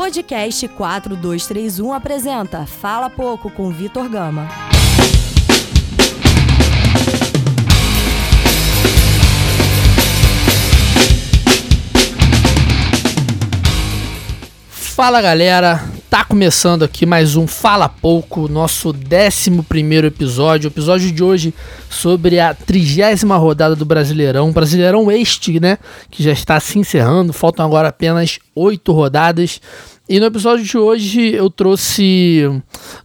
Podcast 4231 apresenta Fala Pouco com Vitor Gama. Fala galera, tá começando aqui mais um Fala Pouco, nosso 11 episódio. O episódio de hoje sobre a trigésima rodada do Brasileirão. Brasileirão este, né? Que já está se encerrando, faltam agora apenas oito rodadas. E no episódio de hoje eu trouxe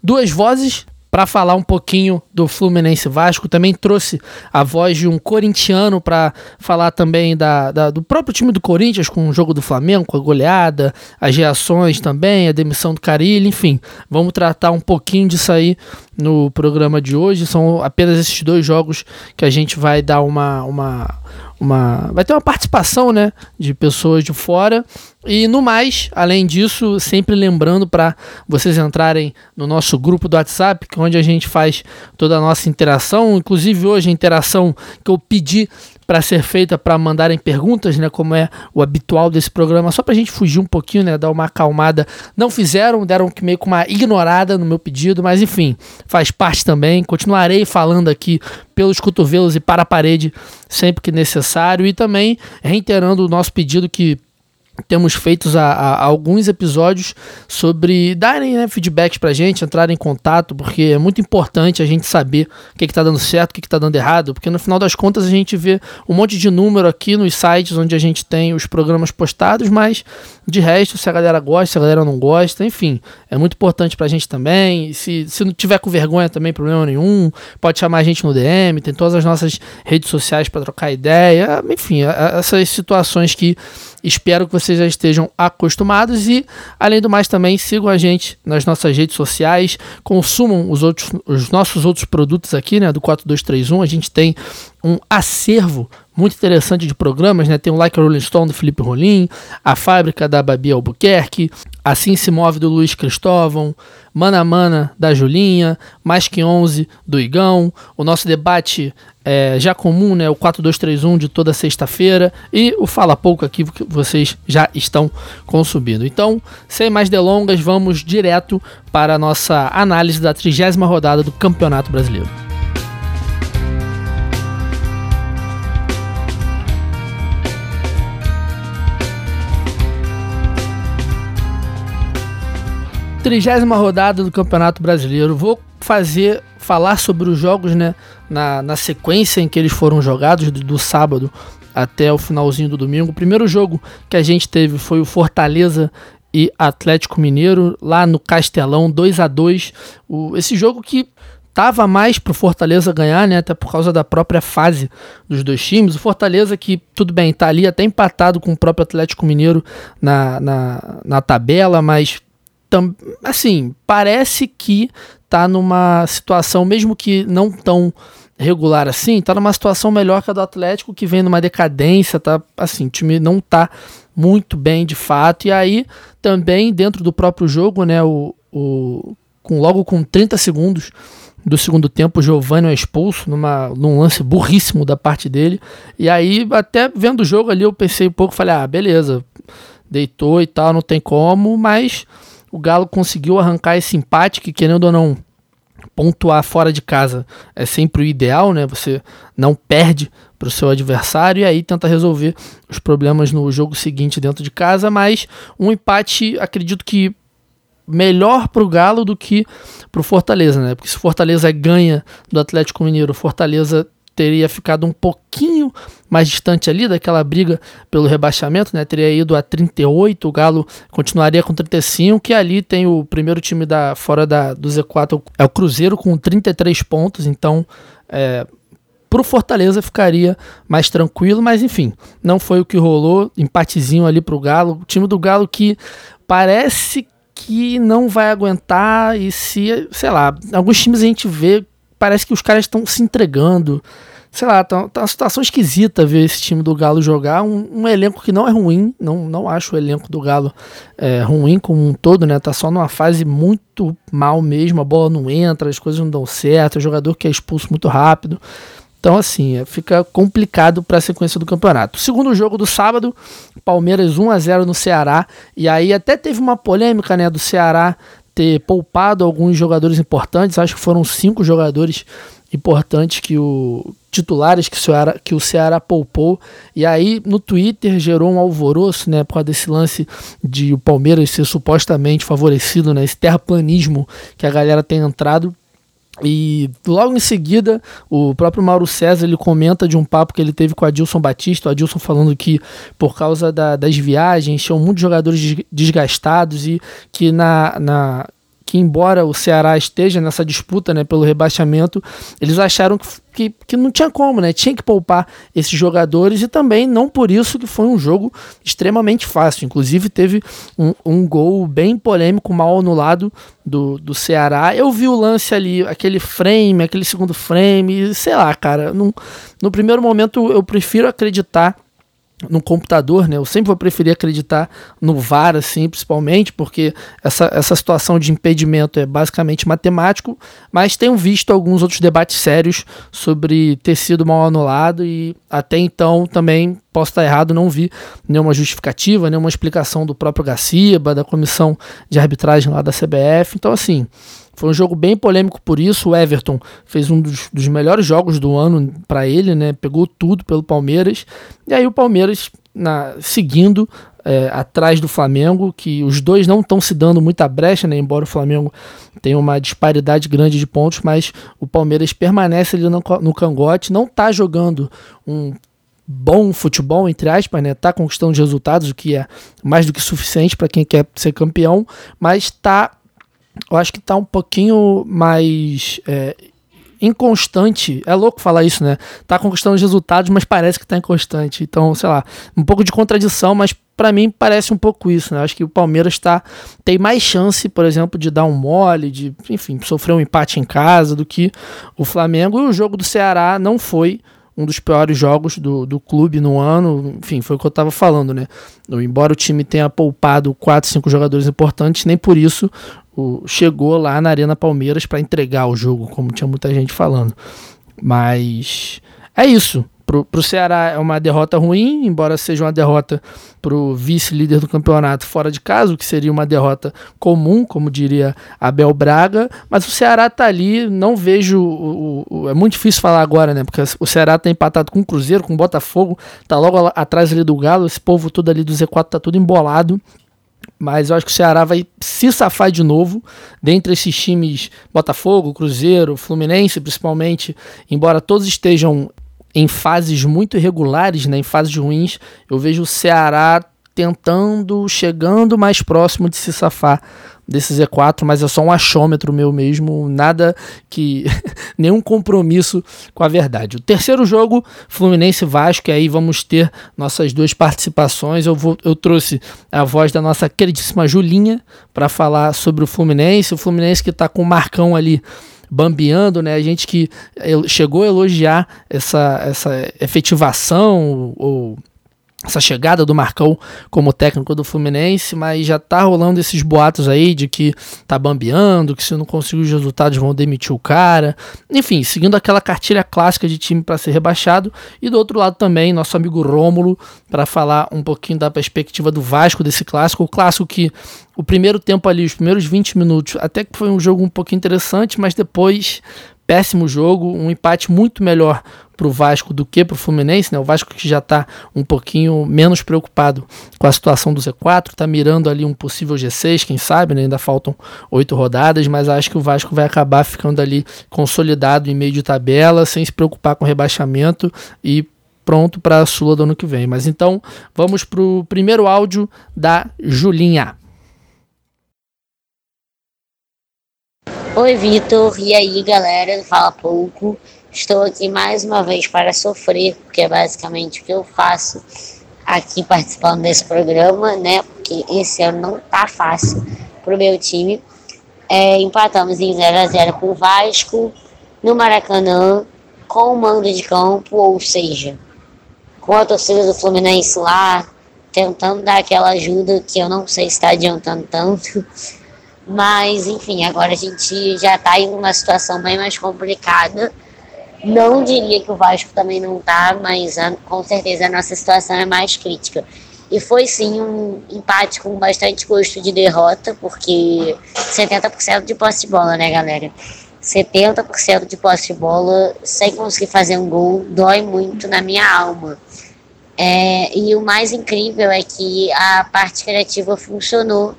duas vozes para falar um pouquinho do Fluminense Vasco. Também trouxe a voz de um corintiano para falar também da, da, do próprio time do Corinthians com o jogo do Flamengo, com a goleada, as reações também, a demissão do Carilli, enfim. Vamos tratar um pouquinho disso aí no programa de hoje. São apenas esses dois jogos que a gente vai dar uma, uma uma vai ter uma participação, né, de pessoas de fora. E no mais, além disso, sempre lembrando para vocês entrarem no nosso grupo do WhatsApp, que é onde a gente faz toda a nossa interação, inclusive hoje a interação que eu pedi para ser feita para mandarem perguntas, né, como é o habitual desse programa, só para a gente fugir um pouquinho, né, dar uma acalmada. Não fizeram, deram meio com uma ignorada no meu pedido, mas enfim, faz parte também. Continuarei falando aqui pelos cotovelos e para a parede sempre que necessário e também reiterando o nosso pedido que temos feito a, a, alguns episódios sobre darem né, feedbacks pra gente, entrar em contato, porque é muito importante a gente saber o que, está dando certo, o que, está dando errado, porque no final das contas a gente vê um monte de número aqui nos sites onde a gente tem os programas postados, mas de resto, se a galera gosta, se a galera não gosta, enfim, é muito importante pra gente também. Se, se não tiver com vergonha também, problema nenhum, pode chamar a gente no DM, tem todas as nossas redes sociais para trocar ideia, enfim, essas situações que espero que vocês já estejam acostumados e, além do mais, também sigam a gente nas nossas redes sociais, consumam os, outros, os nossos outros produtos aqui, né, do 4231. A gente tem um acervo muito interessante de programas, né? Tem o Like a Rolling Stone do Felipe Rolim, A Fábrica da Babi Albuquerque, Assim Se Move do Luiz Cristóvão, Mana Mana da Julinha, Mais Que 11 do Igão, o nosso debate é, já comum, né? O 4231 de toda sexta-feira e o Fala Pouco aqui que vocês já estão consumindo. Então, sem mais delongas, vamos direto para a nossa análise da trigésima rodada do Campeonato Brasileiro. Trigésima rodada do Campeonato Brasileiro. Vou fazer falar sobre os jogos, né, na, na sequência em que eles foram jogados do, do sábado até o finalzinho do domingo. O primeiro jogo que a gente teve foi o Fortaleza e Atlético Mineiro lá no Castelão, 2 a 2. O, esse jogo que tava mais pro Fortaleza ganhar, né? Até por causa da própria fase dos dois times. O Fortaleza que, tudo bem, tá ali até empatado com o próprio Atlético Mineiro na, na, na tabela, mas assim, parece que tá numa situação, mesmo que não tão regular assim, tá numa situação melhor que a do Atlético, que vem numa decadência, tá assim, o time não tá muito bem de fato. E aí, também dentro do próprio jogo, né, o, o com logo com 30 segundos do segundo tempo, o Giovanni é expulso numa, num lance burríssimo da parte dele. E aí, até vendo o jogo ali, eu pensei um pouco, falei, ah, beleza, deitou e tal, não tem como, mas o Galo conseguiu arrancar esse empate que, querendo ou não, pontuar fora de casa é sempre o ideal, né? Você não perde para o seu adversário e aí tenta resolver os problemas no jogo seguinte dentro de casa, mas um empate, acredito que melhor para o Galo do que para o Fortaleza, né? Porque se Fortaleza ganha do Atlético Mineiro, Fortaleza teria ficado um pouquinho mais distante ali daquela briga pelo rebaixamento, né? Teria ido a 38, o Galo continuaria com 35, e ali tem o primeiro time da fora da, do Z4, é o Cruzeiro com 33 pontos, então é, pro Fortaleza ficaria mais tranquilo, mas enfim, não foi o que rolou, empatezinho ali pro Galo, o time do Galo que parece que não vai aguentar e se, sei lá, alguns times a gente vê parece que os caras estão se entregando. Sei lá, tá, tá uma situação esquisita ver esse time do Galo jogar. Um, um, elenco que não é ruim, não, não acho o elenco do Galo é, ruim como um todo, né? Tá só numa fase muito mal mesmo, a bola não entra, as coisas não dão certo, o jogador que é expulso muito rápido. Então, assim, é, fica complicado para a sequência do campeonato. Segundo jogo do sábado, Palmeiras 1 a 0 no Ceará. E aí até teve uma polêmica, né, do Ceará ter poupado alguns jogadores importantes. Acho que foram cinco jogadores importantes que o titulares que o Ceará, que o Ceará poupou. E aí no Twitter gerou um alvoroço, né, por causa desse lance de o Palmeiras ser supostamente favorecido, né, esse terraplanismo que a galera tem entrado e logo em seguida, o próprio Mauro César ele comenta de um papo que ele teve com o Adilson Batista, o Adilson falando que por causa da, das viagens tinham muitos jogadores desgastados e que na, na que embora o Ceará esteja nessa disputa né, pelo rebaixamento, eles acharam que, que, que, não tinha como, né? Tinha que poupar esses jogadores e também não por isso que foi um jogo extremamente fácil. Inclusive teve um, um gol bem polêmico, mal anulado do, do Ceará. Eu vi o lance ali, aquele frame, aquele segundo frame, sei lá, cara. No, no primeiro momento eu prefiro acreditar no computador, né? Eu sempre vou preferir acreditar no VAR, assim, principalmente, porque essa, essa situação de impedimento é basicamente matemático, mas tenho visto alguns outros debates sérios sobre ter sido mal anulado e até então também posso estar errado, não vi nenhuma justificativa, nenhuma explicação do próprio Gaciba, da comissão de arbitragem lá da CBF. Então, assim, foi um jogo bem polêmico por isso. O Everton fez um dos, dos melhores jogos do ano para ele, né? Pegou tudo pelo Palmeiras. E aí o Palmeiras na, seguindo é, atrás do Flamengo, que os dois não estão se dando muita brecha, né? Embora o Flamengo tenha uma disparidade grande de pontos, mas o Palmeiras permanece ali no, no cangote, não está jogando um bom futebol, entre aspas, né? Tá conquistando resultados, o que é mais do que suficiente para quem quer ser campeão, mas tá eu acho que tá um pouquinho mais é, inconstante. É louco falar isso, né? Tá conquistando os resultados, mas parece que tá inconstante. Então, sei lá, um pouco de contradição, mas para mim parece um pouco isso, né? Acho que o Palmeiras tá, tem mais chance, por exemplo, de dar um mole, de, enfim, sofrer um empate em casa do que o Flamengo. E o jogo do Ceará não foi um dos piores jogos do, do clube no ano. Enfim, foi o que eu estava falando, né? Embora o time tenha poupado 4, 5 jogadores importantes, nem por isso o, chegou lá na Arena Palmeiras para entregar o jogo, como tinha muita gente falando. Mas é isso. Pro, pro Ceará é uma derrota ruim, embora seja uma derrota pro vice-líder do campeonato fora de casa, o que seria uma derrota comum, como diria Abel Braga. Mas o Ceará tá ali, não vejo. O, o, é muito difícil falar agora, né? Porque o Ceará tá empatado com o Cruzeiro, com o Botafogo, tá logo atrás ali do Galo, esse povo todo ali do Z4 tá tudo embolado. Mas eu acho que o Ceará vai se safar de novo dentre esses times Botafogo, Cruzeiro, Fluminense, principalmente, embora todos estejam em fases muito irregulares, né, em fases ruins, eu vejo o Ceará tentando, chegando mais próximo de se safar desse Z4, mas é só um achômetro meu mesmo, nada que. nenhum compromisso com a verdade. O terceiro jogo, Fluminense Vasco, e aí vamos ter nossas duas participações. Eu, vou, eu trouxe a voz da nossa queridíssima Julinha para falar sobre o Fluminense, o Fluminense que está com o Marcão ali bambeando, né? A gente que chegou a elogiar essa, essa efetivação ou essa chegada do Marcão como técnico do Fluminense, mas já tá rolando esses boatos aí de que tá bambeando, que se não conseguir os resultados vão demitir o cara. Enfim, seguindo aquela cartilha clássica de time para ser rebaixado. E do outro lado também, nosso amigo Rômulo, para falar um pouquinho da perspectiva do Vasco desse clássico. O clássico que o primeiro tempo ali, os primeiros 20 minutos, até que foi um jogo um pouquinho interessante, mas depois péssimo jogo, um empate muito melhor para o Vasco do que para o Fluminense, né? O Vasco que já está um pouquinho menos preocupado com a situação do Z4, está mirando ali um possível G6, quem sabe, né? Ainda faltam oito rodadas, mas acho que o Vasco vai acabar ficando ali consolidado em meio de tabela, sem se preocupar com rebaixamento e pronto para a Sula do ano que vem. Mas então vamos para o primeiro áudio da Julinha. Oi, Vitor. E aí, galera? Fala pouco. Estou aqui mais uma vez para sofrer, porque é basicamente o que eu faço aqui participando desse programa, né? Porque esse ano não tá fácil pro meu time. É, empatamos em 0 a 0 com o Vasco, no Maracanã, com o mando de campo, ou seja, com a torcida do Fluminense lá, tentando dar aquela ajuda que eu não sei se está adiantando tanto. Mas, enfim, agora a gente já está em uma situação bem mais complicada Não diria que o Vasco também não tá, mas com certeza a nossa situação é mais crítica. E foi sim um empate com bastante gosto de derrota, porque 70% de posse de bola, né, galera? 70% de posse de bola sem conseguir fazer um gol dói muito na minha alma. É, e o mais incrível é que a parte criativa funcionou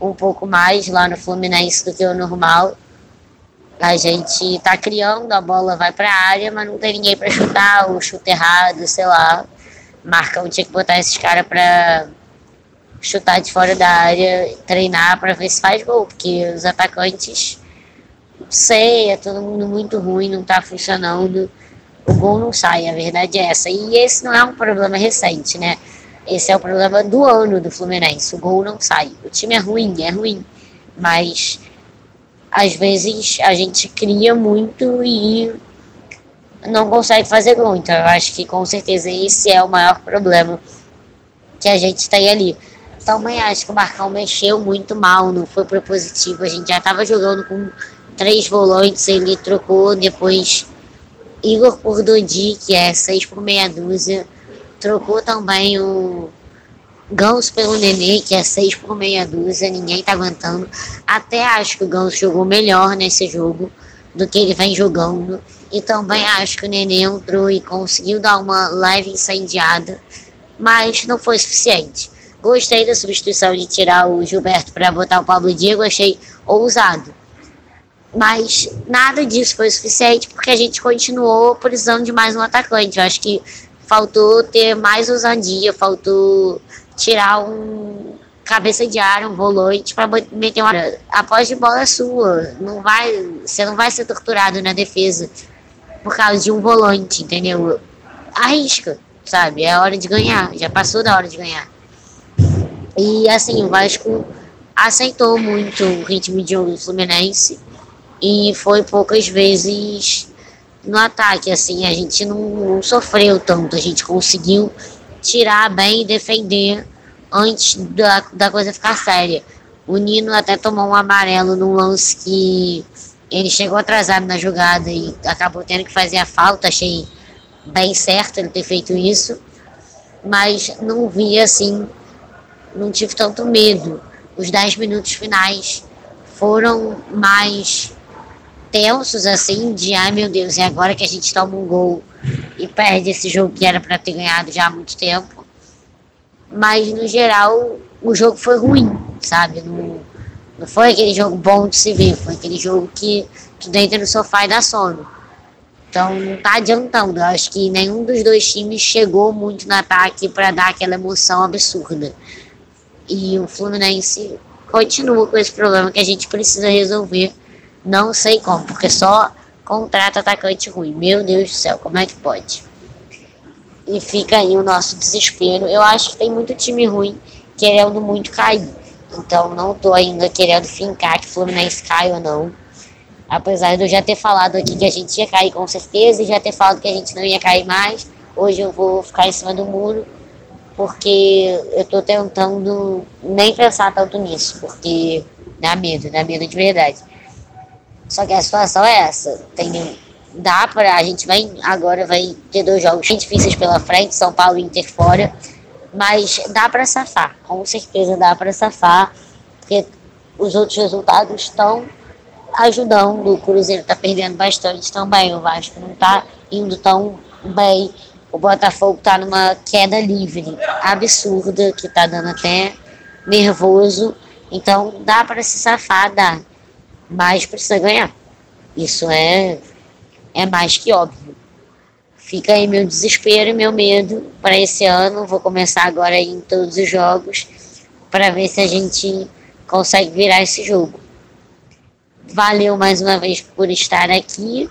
um pouco mais lá no Fluminense do que o normal. A gente tá criando, a bola vai para a área, mas não tem ninguém para chutar, o chute errado, sei lá. Marcão tinha que botar esses caras para chutar de fora da área, treinar para ver se faz gol, porque os atacantes, não sei, é todo mundo muito ruim, não tá funcionando. O gol não sai, a verdade é essa. E esse não é um problema recente, né? Esse é o problema do ano do Fluminense. O gol não sai. O time é ruim, é ruim. Mas às vezes a gente cria muito e não consegue fazer gol. Então eu acho que com certeza esse é o maior problema que a gente tem ali. Também acho que o Marcão mexeu muito mal, não foi propositivo. A gente já estava jogando com três volantes, ele trocou depois Igor por Dodi, que é seis por meia dúzia. Trocou também o Ganso pelo Nenê, que é seis por meia dúzia. Ninguém tá aguentando. Até acho que o Ganso jogou melhor nesse jogo do que ele vem jogando. E também acho que o Nenê entrou e conseguiu dar uma leve incendiada, mas não foi suficiente. Gostei da substituição de tirar o Gilberto para botar o Pablo Diego, achei ousado. Mas nada disso foi suficiente porque a gente continuou precisando de mais um atacante. Eu acho que faltou ter mais ousadia, faltou tirar um cabeça de ar, um volante para meter uma. A posse de bola é sua. Não vai, você não vai ser torturado na defesa por causa de um volante, entendeu? Arrisca, sabe? É hora de ganhar. Já passou da hora de ganhar. E assim, o Vasco aceitou muito o ritmo de jogo do Fluminense e foi poucas vezes no ataque. Assim, a gente não, não sofreu tanto, a gente conseguiu tirar bem e defender antes da, da coisa ficar séria. O Nino até tomou um amarelo num lance que ele chegou atrasado na jogada e acabou tendo que fazer a falta. Achei bem certo ele ter feito isso, mas não vi assim, não tive tanto medo. Os 10 minutos finais foram mais tensos, assim, de ai meu Deus, é agora que a gente toma um gol e perde esse jogo que era para ter ganhado já há muito tempo mas no geral o jogo foi ruim, sabe? Não, não foi aquele jogo bom de se ver, foi aquele jogo que tu deita no sofá e dá sono. Então não tá adiantando. Eu acho que nenhum dos dois times chegou muito no ataque para dar aquela emoção absurda. E o Fluminense continua com esse problema que a gente precisa resolver. Não sei como, porque só contrata atacante ruim. Meu Deus do céu, como é que pode? e fica aí o nosso desespero. Eu acho que tem muito time ruim querendo muito cair. Então não tô ainda querendo fincar que o Fluminense cai ou não. Apesar de eu já ter falado aqui que a gente ia cair com certeza e já ter falado que a gente não ia cair mais, hoje eu vou ficar em cima do muro porque eu tô tentando nem pensar tanto nisso, porque dá medo, dá medo de verdade. Só que a situação é essa. Tem dá para a gente vai agora vai ter dois jogos difíceis pela frente, São Paulo e Inter fora, mas dá para safar, com certeza dá para safar, porque os outros resultados estão ajudando, o Cruzeiro está perdendo bastante também, o Vasco não está indo tão bem, o Botafogo está numa queda livre absurda, que está dando até nervoso, então dá para se safar, dá, mas precisa ganhar. Isso é é mais que óbvio. Fica aí meu desespero e meu medo para esse ano. Vou começar agora em todos os jogos para ver se a gente consegue virar esse jogo. Valeu mais uma vez por estar aqui,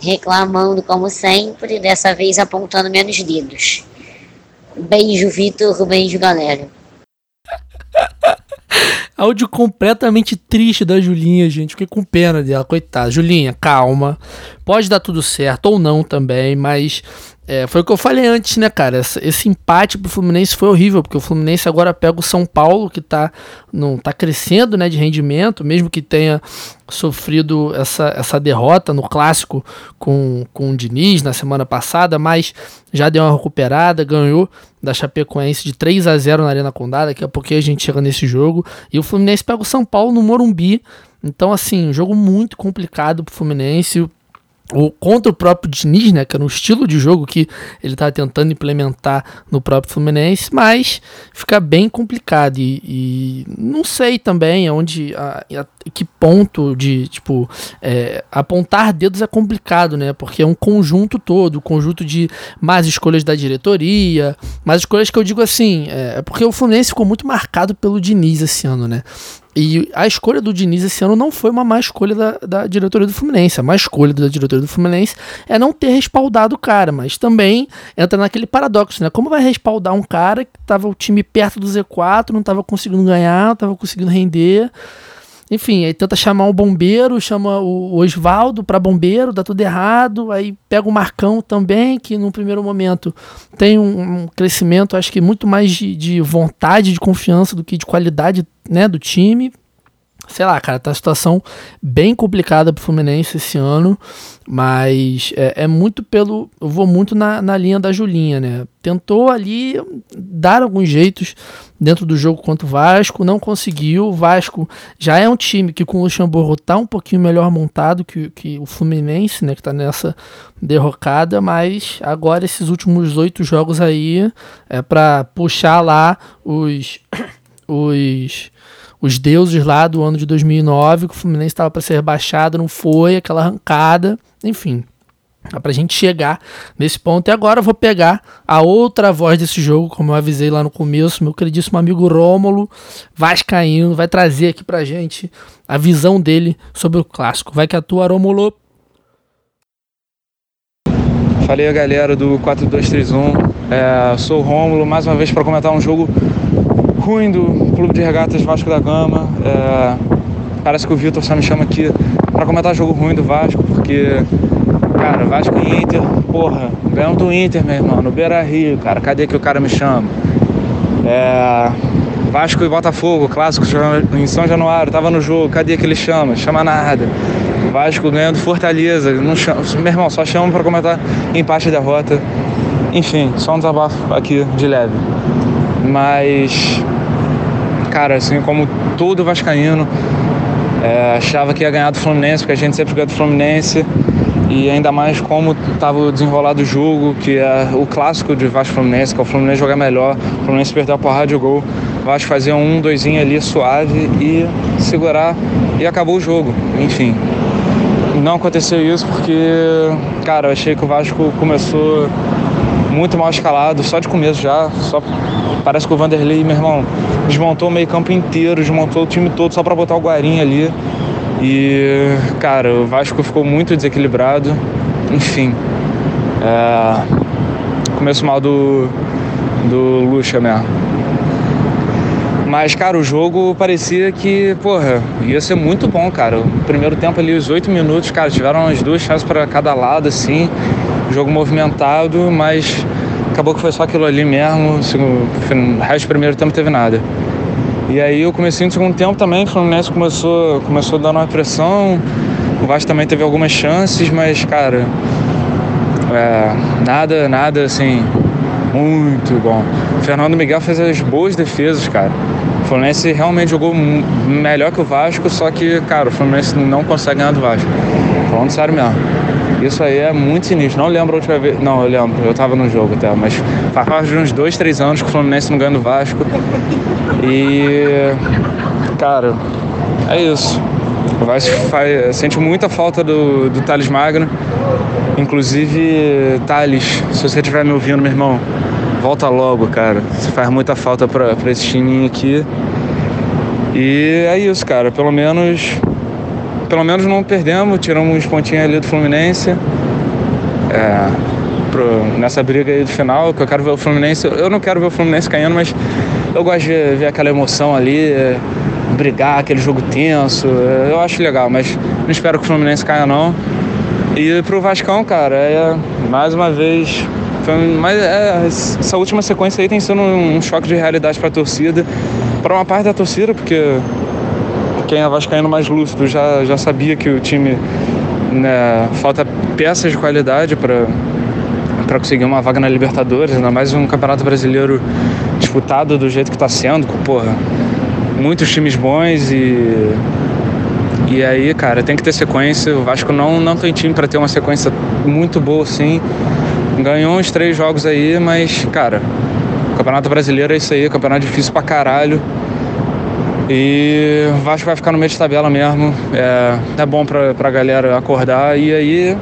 reclamando como sempre, dessa vez apontando menos dedos. Beijo, Vitor. Beijo, galera. Áudio completamente triste da Julinha, gente. Fiquei com pena dela, coitada. Julinha, calma. Pode dar tudo certo ou não também, mas É, foi o que eu falei antes, né, cara? Esse, empate pro Fluminense foi horrível, porque o Fluminense agora pega o São Paulo, que tá, não, tá crescendo né, de rendimento, mesmo que tenha sofrido essa, essa derrota no clássico com, com o Diniz na semana passada, mas já deu uma recuperada, ganhou da Chapecoense de 3 a 0 na Arena Condá. Daqui a pouquinho a gente chega nesse jogo. E o Fluminense pega o São Paulo no Morumbi. Então, assim, um jogo muito complicado pro Fluminense o, contra o próprio Diniz, né, que era um estilo de jogo que ele estava tentando implementar no próprio Fluminense, mas fica bem complicado. E, e não sei também onde, a, a, que ponto de, tipo, é, apontar dedos é complicado, né, porque é um conjunto todo, um conjunto de mais escolhas da diretoria, mais escolhas que eu digo assim, é, é porque o Fluminense ficou muito marcado pelo Diniz esse ano, né, e a escolha do Diniz esse ano não foi uma má escolha da, da diretoria do Fluminense. A má escolha da diretoria do Fluminense é não ter respaldado o cara, mas também entra naquele paradoxo, né? Como vai respaldar um cara que tava o time perto do Z4, não tava conseguindo ganhar, não tava conseguindo render. Enfim, aí tenta chamar um bombeiro, chama o Oswaldo para bombeiro, dá tudo errado. Aí pega o Marcão também, que no primeiro momento tem um, um crescimento, acho que muito mais de, de, vontade, de confiança do que de qualidade né, do time sei lá, cara, tá uma situação bem complicada pro Fluminense esse ano, mas é, é muito pelo. Eu vou muito na, na linha da Julinha, né? Tentou ali dar alguns jeitos dentro do jogo contra o Vasco, não conseguiu. O Vasco já é um time que com o Luxemburgo tá um pouquinho melhor montado que, que o Fluminense, né? Que tá nessa derrocada, mas agora esses últimos oito jogos aí é para puxar lá os. os os deuses lá do ano de 2009, que o Fluminense estava para ser rebaixado, não foi, aquela arrancada, enfim. Dá pra gente chegar nesse ponto. E agora eu vou pegar a outra voz desse jogo, como eu avisei lá no começo, meu queridíssimo amigo Rômulo Vascaíno, vai trazer aqui pra gente a visão dele sobre o clássico. Vai que atua, Rômulo. Falei galera do 4231, é, sou o Rômulo, mais uma vez para comentar um jogo ruim do Clube de Regatas Vasco da Gama. É, parece que o Vitor só me chama aqui para comentar jogo ruim do Vasco, porque, cara, Vasco e Inter, porra, ganhamos do Inter, meu irmão, no Beira Rio, cara, cadê que o cara me chama? É, Vasco e Botafogo, clássico em São Januário, tava no jogo, cadê que ele chama? Chama nada. Vasco ganhando Fortaleza, não chama, meu irmão, só chama para comentar empate e derrota. Enfim, só um desabafo aqui de leve. Mas cara, assim como todo vascaíno, é, achava que ia ganhar do Fluminense, porque a gente sempre ganha do Fluminense. E ainda mais como estava desenrolado o jogo, que é o clássico de Vasco Fluminense, que é o Fluminense jogar melhor, o Fluminense perder a porrada de gol. O Vasco fazia um, doisinho ali suave e segurar e acabou o jogo. Enfim. Não aconteceu isso porque, cara, eu achei que o Vasco começou muito mal escalado, só de começo já, só Parece que o Vanderlei, meu irmão, desmontou o meio-campo inteiro, desmontou o time todo só para botar o Guarim ali. E, cara, o Vasco ficou muito desequilibrado. Enfim. É... Começo mal do, do Lucha mesmo. Mas, cara, o jogo parecia que, porra, ia ser muito bom, cara. O primeiro tempo ali, os oito minutos, cara, tiveram as duas chances para cada lado, assim. Jogo movimentado, mas acabou que foi só aquilo ali mesmo. O resto do primeiro tempo teve nada. E aí eu comecei no segundo tempo também, o Fluminense começou, começou dando uma pressão. O Vasco também teve algumas chances, mas, cara, é, nada, nada assim, muito bom. O Fernando Miguel fez as boas defesas, cara. O Fluminense realmente jogou melhor que o Vasco, só que, cara, o Fluminense não consegue ganhar do Vasco. Falando sério mesmo. Isso aí é muito sinistro. Não lembro a última vez. Não, eu lembro, eu tava no jogo até, mas faz parte de uns dois, três anos que o Fluminense não ganha do Vasco. E. Cara, é isso. O Vasco faz, sente muita falta do, do Thales Magno. Inclusive, Thales, se você estiver me ouvindo, meu irmão, volta logo, cara. Você faz muita falta pra, pra esse timinho aqui. E é isso, cara. Pelo menos pelo menos não perdemos, tiramos uns pontinhos ali do Fluminense. É, pro, nessa briga aí do final, que eu quero ver o Fluminense. Eu não quero ver o Fluminense caindo, mas eu gosto de ver aquela emoção ali, é, brigar, aquele jogo tenso. É, eu acho legal, mas não espero que o Fluminense caia não. E pro Vascão, cara, é mais uma vez mas é, essa última sequência aí tem sido um, choque de realidade para a torcida, para uma parte da torcida, porque quem é vascaíno mais lúcido já, já sabia que o time né, falta peças de qualidade para para conseguir uma vaga na Libertadores, ainda mais um campeonato brasileiro disputado do jeito que está sendo, com, porra, muitos times bons e e aí, cara, tem que ter sequência. O Vasco não não tem time para ter uma sequência muito boa assim. Ganhou uns três jogos aí, mas, cara, Campeonato Brasileiro é isso aí, campeonato difícil pra caralho. E o Vasco vai ficar no meio de tabela mesmo. É, é bom pra, pra galera acordar. E aí,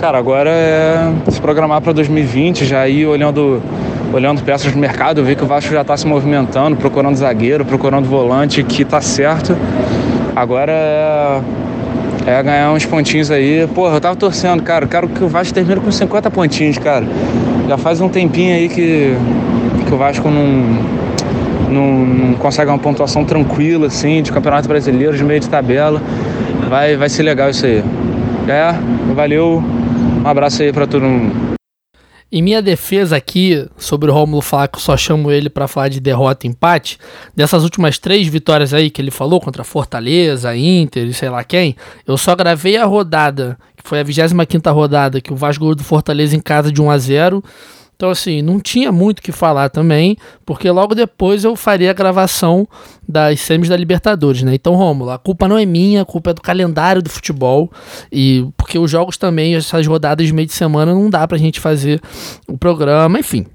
cara, agora é se programar para 2020, já ir olhando, olhando peças do mercado, ver que o Vasco já está se movimentando, procurando zagueiro, procurando volante, que tá certo. Agora é, é ganhar uns pontinhos aí. Porra, eu tava torcendo, cara. Quero que o Vasco termine com 50 pontinhos, cara. Já faz um tempinho aí que, que o Vasco não não, não consegue uma pontuação tranquila, assim, de campeonato brasileiro, de meio de tabela. Vai, vai ser legal isso aí. É, valeu. Um abraço aí para todo mundo. Em minha defesa aqui, sobre o Romulo falar eu só chamo ele para falar de derrota e empate, dessas últimas três vitórias aí que ele falou, contra Fortaleza, Inter e sei lá quem, eu só gravei a rodada, que foi a 25 rodada, que o Vasco do Fortaleza em casa de 1 a 0 então, assim, não tinha muito o que falar também, porque logo depois eu faria a gravação das semis da Libertadores, né? Então, Rômulo, a culpa não é minha, a culpa é do calendário do futebol, e porque os jogos também, essas rodadas de meio de semana, não dá pra gente fazer o programa, enfim.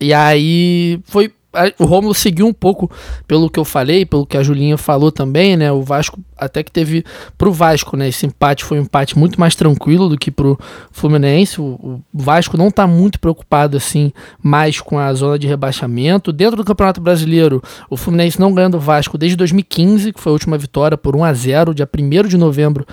E aí foi o Romulo seguiu um pouco pelo que eu falei, pelo que a Julinha falou também, né? O Vasco até que teve pro Vasco, né? Esse empate foi um empate muito mais tranquilo do que pro Fluminense. O, o Vasco não tá muito preocupado assim mais com a zona de rebaixamento. Dentro do Campeonato Brasileiro, o Fluminense não ganhando o Vasco desde 2015, que foi a última vitória por 1 a 0, dia 1 de novembro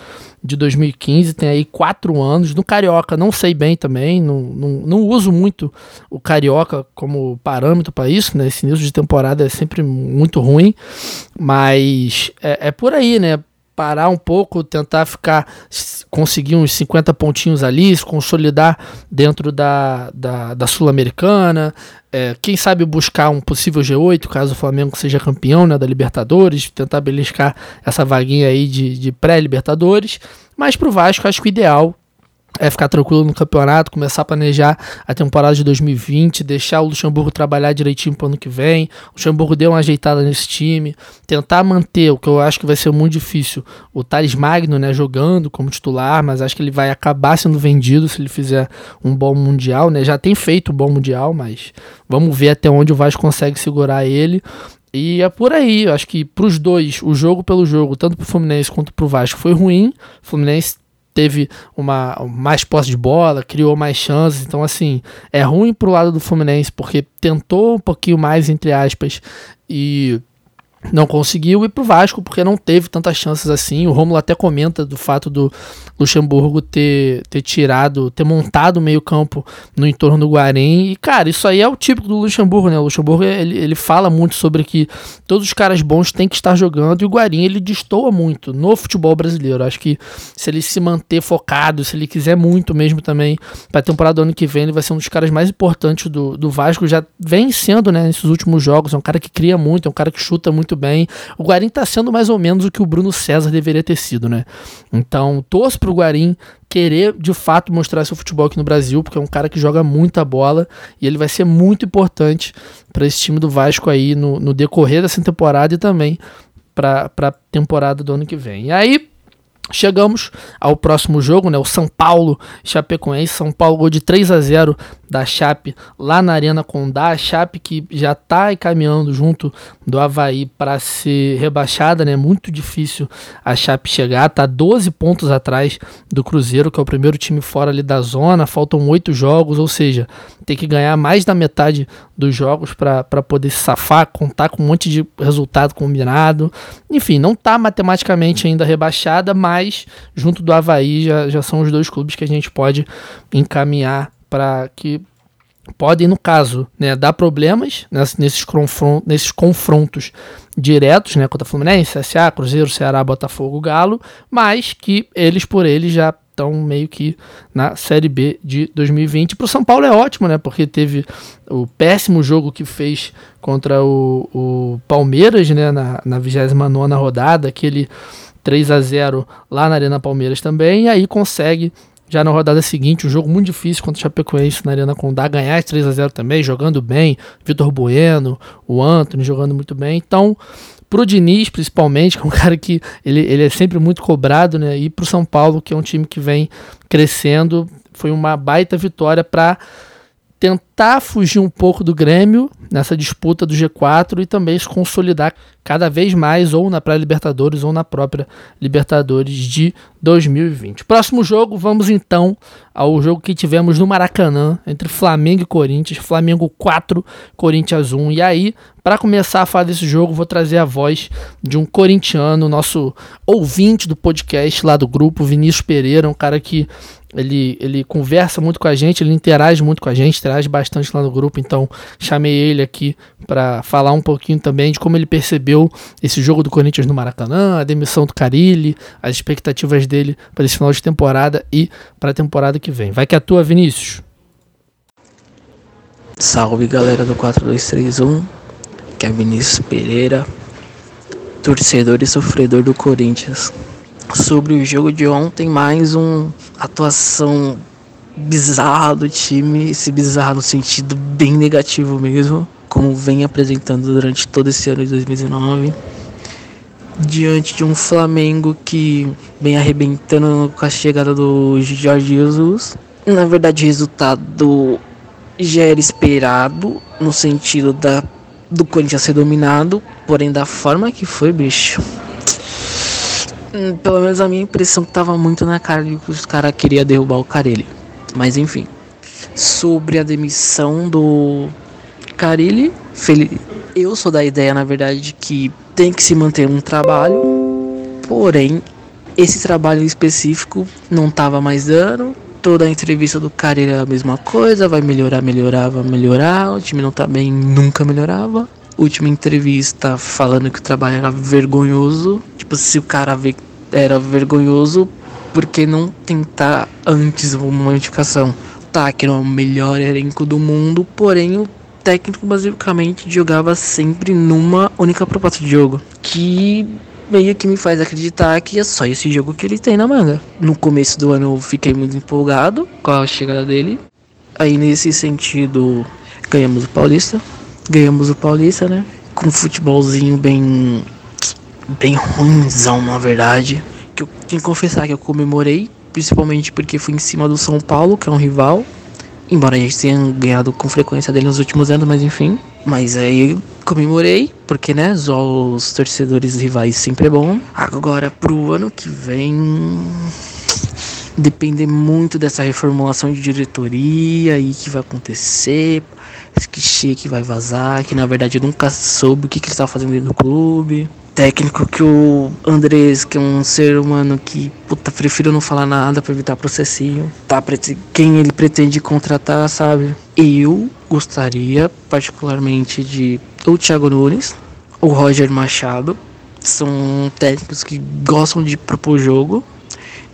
de 2015, tem aí quatro anos. No Carioca, não sei bem também, não, não, não uso muito o Carioca como parâmetro para isso, né? Esse início de temporada é sempre muito ruim, mas é, é por aí, né? Parar um pouco, tentar ficar, conseguir uns 50 pontinhos ali, se consolidar dentro da, da, da Sul-Americana, é, quem sabe buscar um possível G8, caso o Flamengo seja campeão né, da Libertadores, tentar beliscar essa vaguinha aí de, de pré-Libertadores, mas para o Vasco acho que o ideal é ficar tranquilo no campeonato, começar a planejar a temporada de 2020, deixar o Luxemburgo trabalhar direitinho para o ano que vem. O Luxemburgo deu uma ajeitada nesse time, tentar manter o que eu acho que vai ser muito difícil, o Thales Magno, né, jogando como titular, mas acho que ele vai acabar sendo vendido se ele fizer um bom mundial, né? Já tem feito um bom mundial, mas vamos ver até onde o Vasco consegue segurar ele. E é por aí, eu acho que para os dois, o jogo pelo jogo, tanto para o Fluminense quanto para o Vasco, foi ruim. O Fluminense teve uma mais posse de bola, criou mais chances. Então, assim, é ruim pro lado do Fluminense, porque tentou um pouquinho mais, entre aspas, e não conseguiu ir pro Vasco porque não teve tantas chances assim. O Romulo até comenta do fato do Luxemburgo ter, ter tirado, ter montado o meio-campo no entorno do Guarém. E, cara, isso aí é o típico do Luxemburgo, né? O Luxemburgo ele, ele fala muito sobre que todos os caras bons têm que estar jogando e o Guarim ele destoa muito no futebol brasileiro. Acho que se ele se manter focado, se ele quiser muito mesmo também para a temporada do ano que vem, ele vai ser um dos caras mais importantes do, do Vasco. Já vem sendo, né, nesses últimos jogos. É um cara que cria muito, é um cara que chuta muito bem. O Guarim tá sendo mais ou menos o que o Bruno César deveria ter sido, né? Então, torço pro Guarim querer de fato mostrar seu futebol aqui no Brasil, porque é um cara que joga muita bola e ele vai ser muito importante para esse time do Vasco aí no, no decorrer dessa temporada e também para a temporada do ano que vem. E aí, Chegamos ao próximo jogo, né? O São Paulo Chapecoense. São Paulo gol de 3 a 0 da Chape lá na Arena Condá. A Chape que já está encaminhando junto do Havaí para ser rebaixada, né? Muito difícil a Chape chegar. Tá 12 pontos atrás do Cruzeiro, que é o primeiro time fora ali da zona. Faltam 8 jogos, ou seja, tem que ganhar mais da metade dos jogos para poder se safar, contar com um monte de resultado combinado. Enfim, não está matematicamente ainda rebaixada, mas junto do Havaí já, já são os dois clubes que a gente pode encaminhar para que podem, no caso, né, dar problemas nesses, confrontos, nesses confrontos diretos né, contra Fluminense, CSA, Cruzeiro, Ceará, Botafogo, Galo, mas que eles por eles já estão meio que na Série B de 2020. Para o São Paulo é ótimo, né? Porque teve o péssimo jogo que fez contra o, o Palmeiras, né? Na, na 29 rodada, aquele 3 a 0 lá na Arena Palmeiras também, e aí consegue já na rodada seguinte, um jogo muito difícil contra o Chapecoense na Arena Condá, ganhar 3 a 0 também, jogando bem, Vitor Bueno, o Anthony jogando muito bem. Então, pro Diniz, principalmente, que é um cara que ele, ele é sempre muito cobrado, né? E pro São Paulo, que é um time que vem crescendo, foi uma baita vitória para tentar fugir um pouco do Grêmio nessa disputa do G4 e também se consolidar cada vez mais ou na pré-Libertadores ou na própria Libertadores de 2020. Próximo jogo, vamos então ao jogo que tivemos no Maracanã entre Flamengo e Corinthians, Flamengo 4, Corinthians 1. E aí, para começar a falar desse jogo, vou trazer a voz de um corintiano, nosso ouvinte do podcast lá do grupo, Vinícius Pereira, um cara que ele, ele conversa muito com a gente, ele interage muito com a gente, interage bastante lá no grupo, então chamei ele aqui para falar um pouquinho também de como ele percebeu esse jogo do Corinthians no Maracanã, a demissão do Carilli, as expectativas dele para esse final de temporada e para a temporada que vem. Vai que é tua, Vinícius. Salve galera do 4231, que é Vinícius Pereira, torcedor e sofredor do Corinthians sobre o jogo de ontem, mais uma atuação bizarra do time, esse bizarro no sentido bem negativo mesmo, como vem apresentando durante todo esse ano de 2019. Diante de um Flamengo que vem arrebentando com a chegada do Jorge Jesus. Na verdade, o resultado já era esperado, no sentido da, do Corinthians ser dominado, porém da forma que foi, bicho pelo menos a minha impressão que tava muito na cara de que os caras queriam derrubar o Carilli. Mas enfim. Sobre a demissão do Carilli, eu sou da ideia, na verdade, de que tem que se manter um trabalho. Porém, esse trabalho específico não tava mais dando. Toda a entrevista do cara era a mesma coisa, vai melhorar, melhorava, melhorar. O time não tá bem, nunca melhorava última entrevista falando que o trabalho era vergonhoso. Tipo, se o cara vê que era vergonhoso, por que não tentar antes uma modificação? Tá, que não é o melhor elenco do mundo, porém o técnico basicamente jogava sempre numa única proposta de jogo. Que meio que me faz acreditar que é só esse jogo que ele tem na manga. No começo do ano eu fiquei muito empolgado com a chegada dele. Aí nesse sentido ganhamos o Paulista, ganhamos o Paulista, né? Com um futebolzinho bem. Bem ruimzão, na verdade. Que eu tenho que confessar que eu comemorei, principalmente porque fui em cima do São Paulo, que é um rival. Embora a gente tenha ganhado com frequência dele nos últimos anos, mas enfim. Mas aí comemorei, porque né, os torcedores rivais sempre é bom. Agora pro ano que vem depender muito dessa reformulação de diretoria e que vai acontecer que chique vai vazar, que na verdade eu nunca soube o que, que ele estava fazendo dentro do clube. Técnico que o Andrés, que é um ser humano que, puta, prefiro não falar nada para evitar processinho. Tá, quem ele pretende contratar, sabe? Eu gostaria particularmente de o Thiago Nunes, o Roger Machado. São técnicos que gostam de propor jogo.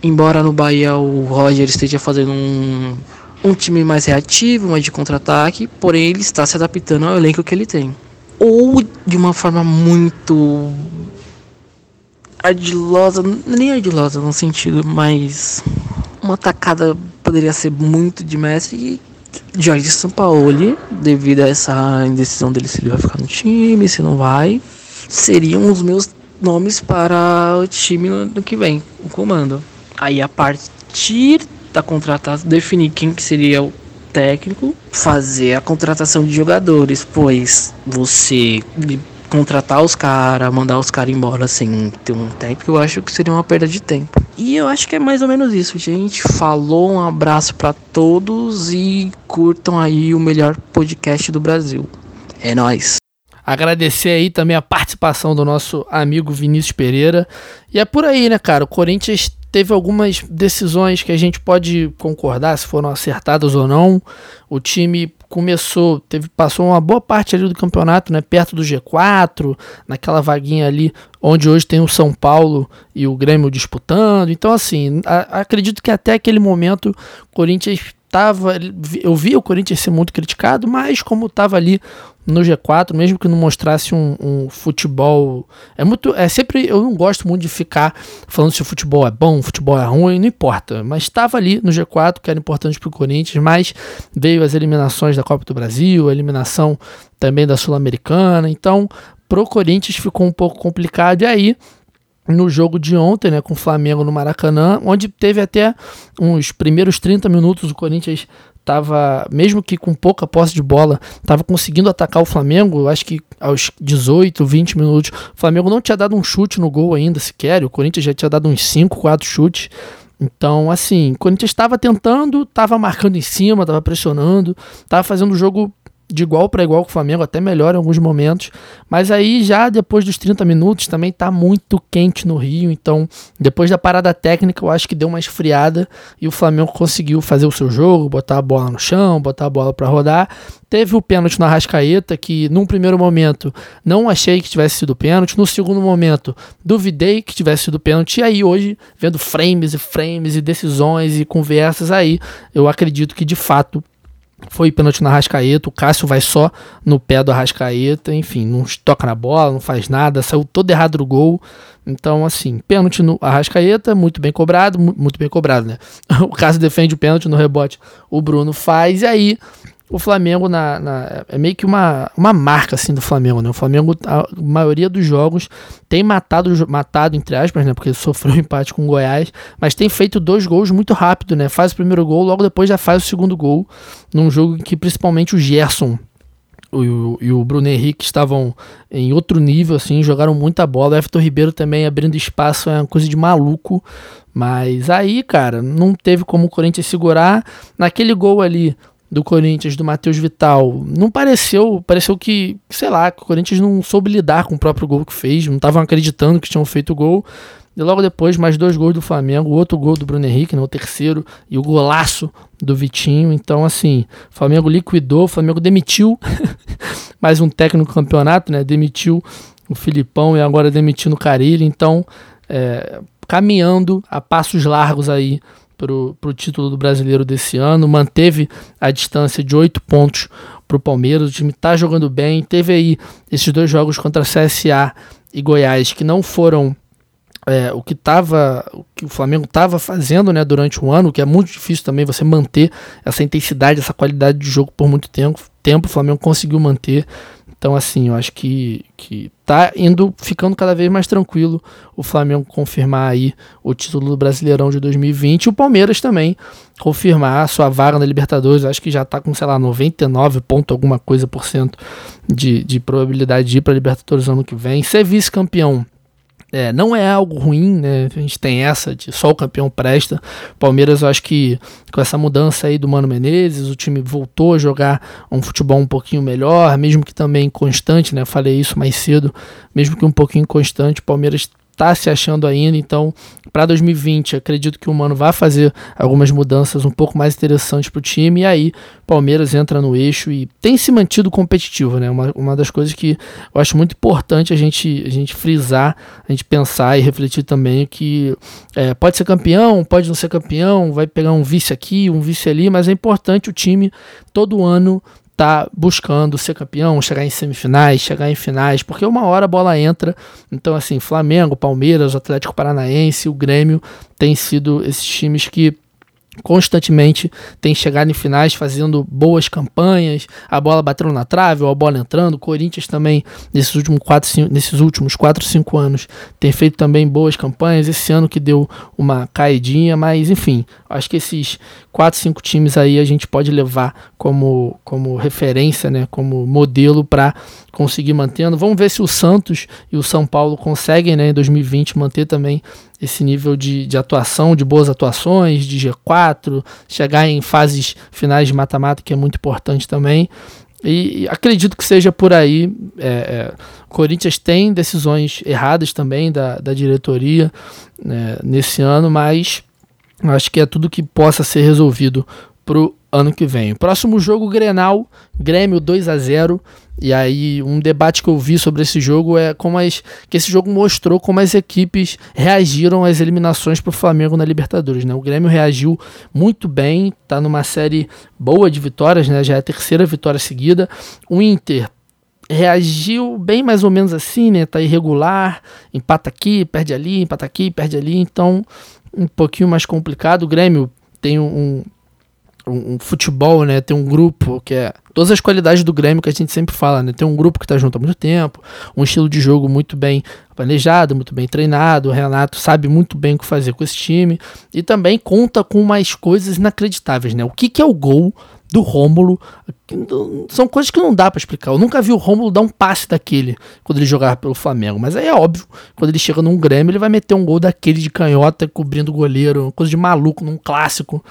Embora no Bahia o Roger esteja fazendo um um time mais reativo, mais de contra-ataque, porém ele está se adaptando ao elenco que ele tem. Ou de uma forma muito ardilosa, nem ardilosa no sentido, mas uma tacada poderia ser muito de Messi e Jorge Sampaoli, devido a essa indecisão dele se ele vai ficar no time, se não vai, seriam os meus nomes para o time no que vem, o comando. Aí a partir da contratação, definir quem que seria o técnico, fazer a contratação de jogadores, pois você contratar os caras, mandar os caras embora sem ter um técnico, eu acho que seria uma perda de tempo. E eu acho que é mais ou menos isso, gente. Falou, um abraço para todos e curtam aí o melhor podcast do Brasil. É nós. Agradecer aí também a participação do nosso amigo Vinícius Pereira. E é por aí, né, cara? O Corinthians teve algumas decisões que a gente pode concordar se foram acertadas ou não. O time começou, teve, passou uma boa parte ali do campeonato, né, perto do G4, naquela vaguinha ali onde hoje tem o São Paulo e o Grêmio disputando. Então, assim, a, acredito que até aquele momento o Corinthians estava. Eu vi o Corinthians ser muito criticado, mas como estava ali no G4, mesmo que não mostrasse um, um, futebol. É muito. É sempre. Eu não gosto muito de ficar falando se o futebol é bom, o futebol é ruim, não importa. Mas estava ali no G4, que era importante para o Corinthians, mas veio as eliminações da Copa do Brasil, a eliminação também da Sul-Americana. Então, pro Corinthians ficou um pouco complicado. E aí no jogo de ontem, né, com o Flamengo no Maracanã, onde teve até uns primeiros 30 minutos o Corinthians estava, mesmo que com pouca posse de bola, estava conseguindo atacar o Flamengo, acho que aos 18, 20 minutos, o Flamengo não tinha dado um chute no gol ainda sequer, o Corinthians já tinha dado uns 5, 4 chutes, então, assim, o Corinthians estava tentando, estava marcando em cima, estava pressionando, estava fazendo o jogo de igual para igual com o Flamengo, até melhor em alguns momentos. Mas aí já depois dos 30 minutos também tá muito quente no Rio, então depois da parada técnica eu acho que deu uma esfriada e o Flamengo conseguiu fazer o seu jogo, botar a bola no chão, botar a bola para rodar. Teve o pênalti na Rascaeta, que num primeiro momento não achei que tivesse sido pênalti, no segundo momento duvidei que tivesse sido pênalti, e aí hoje, vendo frames e frames e decisões e conversas, aí eu acredito que de fato foi pênalti na Arrascaeta, o Cássio vai só no pé do Arrascaeta, enfim, não toca na bola, não faz nada, saiu todo errado do gol. Então, assim, pênalti no Arrascaeta, muito bem cobrado, muito bem cobrado, né? O Cássio defende o pênalti no rebote, o Bruno faz, e aí o Flamengo na, na, é meio que uma, uma marca assim do Flamengo, né? O Flamengo, a maioria dos jogos tem matado, matado entre aspas, né? Porque sofreu um empate com o Goiás, mas tem feito dois gols muito rápido, né? Faz o primeiro gol, logo depois já faz o segundo gol, num jogo em que principalmente o Gerson o, e o Bruno Henrique estavam em outro nível, assim, jogaram muita bola. O Everton Ribeiro também abrindo espaço é uma coisa de maluco. Mas aí, cara, não teve como o Corinthians segurar. Naquele gol ali, do Corinthians, do Matheus Vital, não pareceu, pareceu que, sei lá, que o Corinthians não soube lidar com o próprio gol que fez, não estavam acreditando que tinham feito o gol. E logo depois, mais dois gols do Flamengo, outro gol do Bruno Henrique, né, o terceiro, e o golaço do Vitinho. Então, assim, o Flamengo liquidou, o Flamengo demitiu mais um técnico campeonato, né? Demitiu o Filipão e agora demitiu o Carilli. Então, é, caminhando a passos largos aí para o título do brasileiro desse ano, manteve a distância de oito pontos para o Palmeiras. O time está jogando bem. Teve aí esses dois jogos contra CSA e Goiás que não foram é, o que tava, o que o Flamengo estava fazendo né, durante o ano, que é muito difícil também você manter essa intensidade, essa qualidade de jogo por muito tempo. tempo o Flamengo conseguiu manter. Então, assim, eu acho que, que tá indo, ficando cada vez mais tranquilo o Flamengo confirmar aí o título do Brasileirão de 2020 e o Palmeiras também confirmar a sua vaga na Libertadores. Eu acho que já tá com, sei lá, 99 ponto alguma coisa por cento de, de probabilidade de ir para Libertadores ano que vem. Ser vice-campeão é, não é algo ruim, né? A gente tem essa de só o campeão presta. Palmeiras, eu acho que com essa mudança aí do Mano Menezes, o time voltou a jogar um futebol um pouquinho melhor, mesmo que também constante, né? Falei isso mais cedo, mesmo que um pouquinho constante, Palmeiras está se achando ainda. Então, para 2020, acredito que o Mano vai fazer algumas mudanças um pouco mais interessantes para o time. E aí, Palmeiras entra no eixo e tem se mantido competitivo, né? Uma, uma das coisas que eu acho muito importante a gente, a gente frisar, a gente pensar e refletir também que é, pode ser campeão, pode não ser campeão, vai pegar um vice aqui, um vice ali, mas é importante o time todo ano tá buscando ser campeão, chegar em semifinais, chegar em finais, porque uma hora a bola entra. Então, assim, Flamengo, Palmeiras, Atlético Paranaense, o Grêmio tem sido esses times que constantemente tem chegado em finais fazendo boas campanhas, a bola batendo na trave ou a bola entrando. O Corinthians também, nesses últimos 4, 5, nesses últimos 4, 5 anos, tem feito também boas campanhas. Esse ano que deu uma caidinha, mas enfim, acho que esses 4, 5 times aí a gente pode levar como, como referência, né, como modelo para conseguir mantendo. Vamos ver se o Santos e o São Paulo conseguem, né, em 2020 manter também esse nível de, de atuação, de boas atuações, de G4, chegar em fases finais de mata-mata, que é muito importante também. E, acredito que seja por aí. É, é, o Corinthians tem decisões erradas também da, da diretoria né, nesse ano, mas acho que é tudo que possa ser resolvido pro ano que vem. Próximo jogo, Grenal, Grêmio 2 a 0 E aí, um debate que eu vi sobre esse jogo é como as, que esse jogo mostrou como as equipes reagiram às eliminações para o Flamengo na Libertadores. Né? O Grêmio reagiu muito bem, está numa série boa de vitórias, né? já é a terceira vitória seguida. O Inter reagiu bem mais ou menos assim, né? Tá irregular, empata aqui, perde ali, empata aqui, perde ali, então um pouquinho mais complicado. O Grêmio tem um, um, um, futebol, né? Tem um grupo que é todas as qualidades do Grêmio que a gente sempre fala, né? Tem um grupo que está junto há muito tempo, um estilo de jogo muito bem planejado, muito bem treinado. O Renato sabe muito bem o que fazer com esse time e também conta com mais coisas inacreditáveis, né? O que, que é o gol do Rômulo. São coisas que não dá para explicar. Eu nunca vi o Rômulo dar um passe daquele quando ele jogava pelo Flamengo. Mas aí é óbvio, quando ele chega num Grêmio, ele vai meter um gol daquele de canhota cobrindo o goleiro, coisa de maluco num clássico.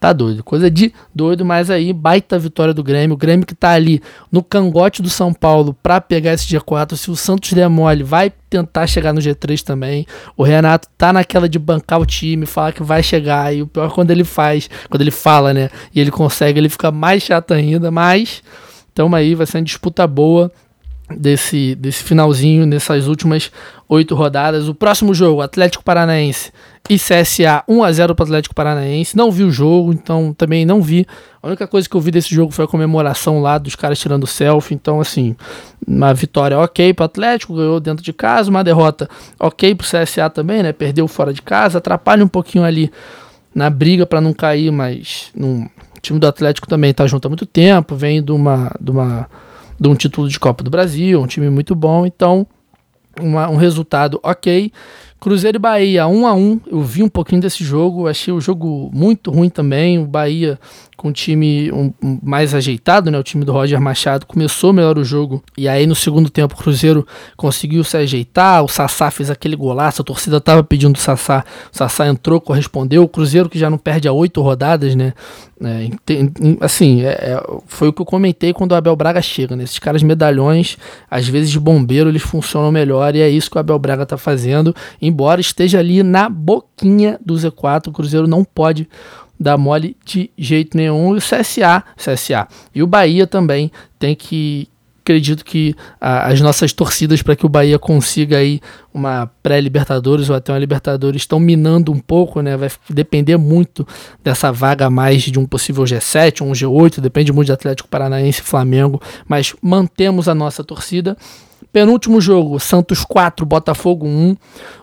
Tá doido. Coisa de doido, mas aí baita vitória do Grêmio. O Grêmio que tá ali no cangote do São Paulo para pegar esse G4. Se o Santos der mole, vai tentar chegar no G3 também. O Renato tá naquela de bancar o time, falar que vai chegar. E o pior é quando ele faz, quando ele fala, né? E ele consegue, ele fica mais chato ainda. Mas tamo aí, vai ser uma disputa boa desse, desse finalzinho, nessas últimas oito rodadas. O próximo jogo, Atlético Paranaense e CSA 1 a 0 para o Atlético Paranaense. Não vi o jogo, então também não vi. A única coisa que eu vi desse jogo foi a comemoração lá dos caras tirando selfie. Então, assim, uma vitória ok para o Atlético, ganhou dentro de casa, uma derrota ok para o CSA também, né? Perdeu fora de casa, atrapalha um pouquinho ali na briga para não cair, mas num, o time do Atlético também está junto há muito tempo, vem de uma. De uma de um título de Copa do Brasil, um time muito bom, então uma, um resultado ok. Cruzeiro e Bahia, 1 um a 1 um, Eu vi um pouquinho desse jogo, achei o jogo muito ruim também. O Bahia com o time um, um, mais ajeitado, né? O time do Roger Machado começou melhor o jogo. E aí no segundo tempo o Cruzeiro conseguiu se ajeitar. O Sassá fez aquele golaço, a torcida tava pedindo o Sassá. O Sassá entrou, correspondeu. O Cruzeiro que já não perde a oito rodadas, né? É, assim, é, é, foi o que eu comentei quando o Abel Braga chega, né? Esses caras medalhões, às vezes de bombeiro, eles funcionam melhor e é isso que o Abel Braga tá fazendo. Embora esteja ali na boquinha do Z4, o Cruzeiro não pode dá mole de jeito nenhum. E o CSA, CSA e o Bahia também tem que. Acredito que a, as nossas torcidas para que o Bahia consiga aí uma pré-Libertadores ou até uma Libertadores estão minando um pouco, né? Vai depender muito dessa vaga a mais de um possível G7, um G8, depende muito de Atlético Paranaense e Flamengo, mas mantemos a nossa torcida. Penúltimo jogo, Santos 4, Botafogo 1.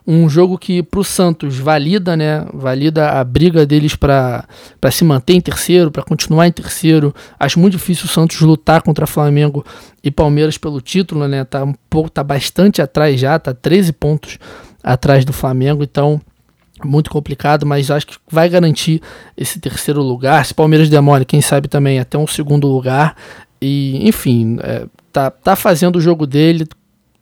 Um jogo que para o Santos valida, né? Valida a briga deles para se manter em terceiro, para continuar em terceiro. Acho muito difícil o Santos lutar contra Flamengo e Palmeiras pelo título, né? Tá um pouco, tá bastante atrás já, tá 13 pontos atrás do Flamengo, então muito complicado, mas acho que vai garantir esse terceiro lugar. Se Palmeiras demora, quem sabe também até um segundo lugar. E, enfim, é, tá, tá fazendo o jogo dele.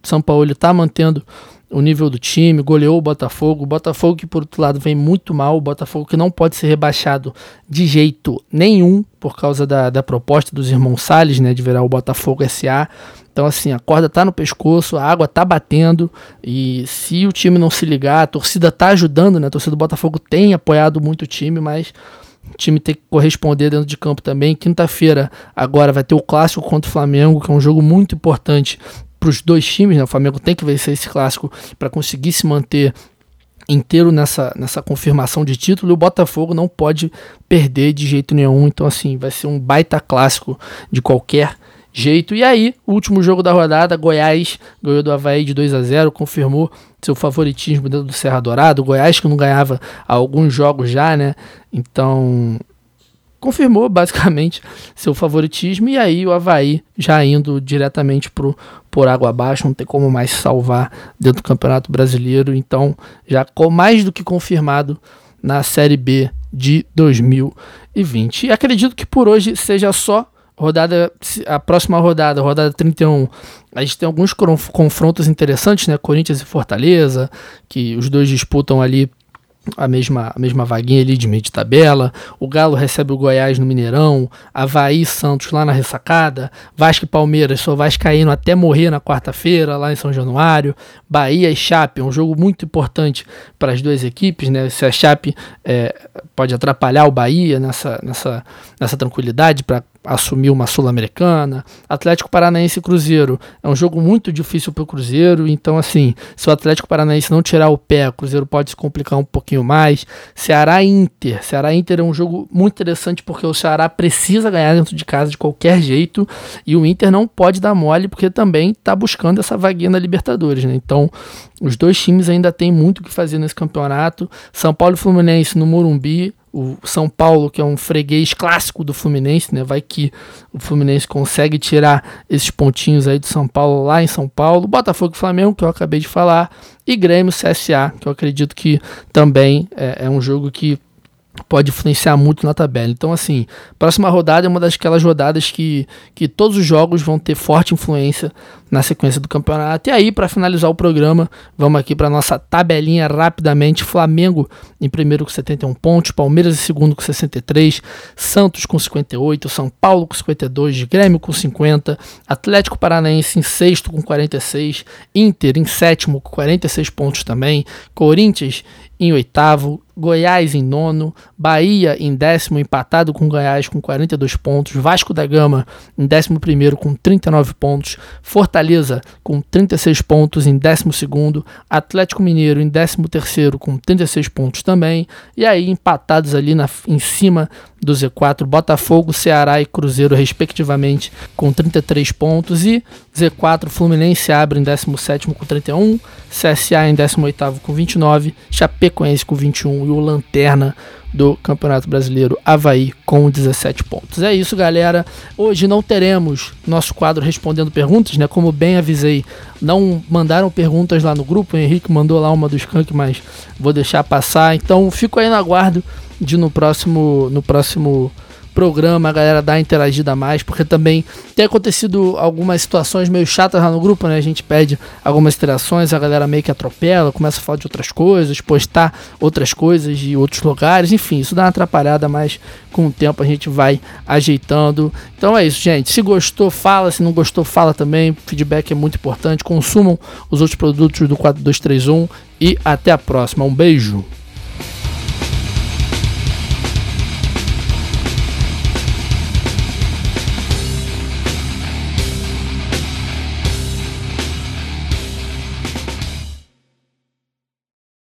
São Paulo está mantendo o nível do time, goleou o Botafogo. O Botafogo que, por outro lado, vem muito mal. O Botafogo que não pode ser rebaixado de jeito nenhum por causa da, da proposta dos irmãos Salles, né, de virar o Botafogo SA. Então, assim, a corda tá no pescoço, a água tá batendo. E se o time não se ligar, a torcida tá ajudando, né? A torcida do Botafogo tem apoiado muito o time, mas o time tem que corresponder dentro de campo também. Quinta-feira, agora, vai ter o clássico contra o Flamengo, que é um jogo muito importante para os dois times. Né? O Flamengo tem que vencer esse clássico para conseguir se manter inteiro nessa, nessa confirmação de título. E o Botafogo não pode perder de jeito nenhum. Então, assim, vai ser um baita clássico de qualquer jeito. E aí, o último jogo da rodada, Goiás ganhou do Havaí de 2 a 0 confirmou seu favoritismo dentro do Serra Dourado. Goiás que não ganhava alguns jogos já, né? Então, confirmou basicamente seu favoritismo. E aí, o Havaí já indo diretamente pro, por água abaixo, não tem como mais salvar dentro do Campeonato Brasileiro. Então, já com mais do que confirmado na Série B de 2020. E acredito que por hoje seja só rodada, a próxima rodada, rodada 31, a gente tem alguns confrontos interessantes, né? Corinthians e Fortaleza, que os dois disputam ali a mesma, a mesma vaguinha ali de meio de tabela. O Galo recebe o Goiás no Mineirão, Havaí Santos lá na ressacada, Vasco e Palmeiras só Vascaíno até morrer na quarta-feira lá em São Januário, Bahia e Chape, um jogo muito importante para as duas equipes, né? Se a Chape é, pode atrapalhar o Bahia nessa, nessa, nessa tranquilidade para assumir uma Sul-Americana. Atlético Paranaense e Cruzeiro é um jogo muito difícil para o Cruzeiro, então assim, se o Atlético Paranaense não tirar o pé, o Cruzeiro pode se complicar um pouquinho mais. Ceará Inter, Ceará Inter é um jogo muito interessante porque o Ceará precisa ganhar dentro de casa de qualquer jeito e o Inter não pode dar mole porque também está buscando essa vaguinha na Libertadores, né? Então, os dois times ainda têm muito o que fazer nesse campeonato. São Paulo e Fluminense no Morumbi, o São Paulo, que é um freguês clássico do Fluminense, né? Vai que o Fluminense consegue tirar esses pontinhos aí do São Paulo lá em São Paulo. Botafogo e Flamengo, que eu acabei de falar. E Grêmio CSA, que eu acredito que também é, é um jogo que pode influenciar muito na tabela. Então, assim, próxima rodada é uma daquelas rodadas que, que todos os jogos vão ter forte influência na sequência do campeonato. E aí, para finalizar o programa, vamos aqui para nossa tabelinha rapidamente. Flamengo em primeiro com 71 pontos, Palmeiras em segundo com 63, Santos com 58, São Paulo com 52, Grêmio com 50, Atlético Paranaense em sexto com 46, Inter em sétimo com 46 pontos também, Corinthians em oitavo, Goiás em nono, Bahia em décimo, empatado com Goiás com 42 pontos, Vasco da Gama em décimo primeiro com 39 pontos, Fortaleza com 36 pontos em décimo segundo, Atlético Mineiro em décimo terceiro com 36 pontos também, e aí empatados ali na, em cima do Z4, Botafogo, Ceará e Cruzeiro, respectivamente, com 33 pontos. E Z4, Fluminense abre em 17 com 31, CSA em 18 com 29, Chapecoense com 21 e o Lanterna do Campeonato Brasileiro Havaí com 17 pontos. É isso, galera. Hoje não teremos nosso quadro respondendo perguntas, né? Como bem avisei, não mandaram perguntas lá no grupo. O Henrique mandou lá uma do Skank, mas vou deixar passar. Então fico aí no aguardo de no próximo no próximo programa a galera dar interagida mais, porque também tem acontecido algumas situações meio chatas lá no grupo, né? A gente pede algumas interações, a galera meio que atropela, começa a falar de outras coisas, postar outras coisas de outros lugares, enfim, isso dá uma atrapalhada, mas com o tempo a gente vai ajeitando. Então é isso, gente. Se gostou, fala, se não gostou, fala também. Feedback é muito importante. Consumam os outros produtos do 4231 e até a próxima. Um beijo.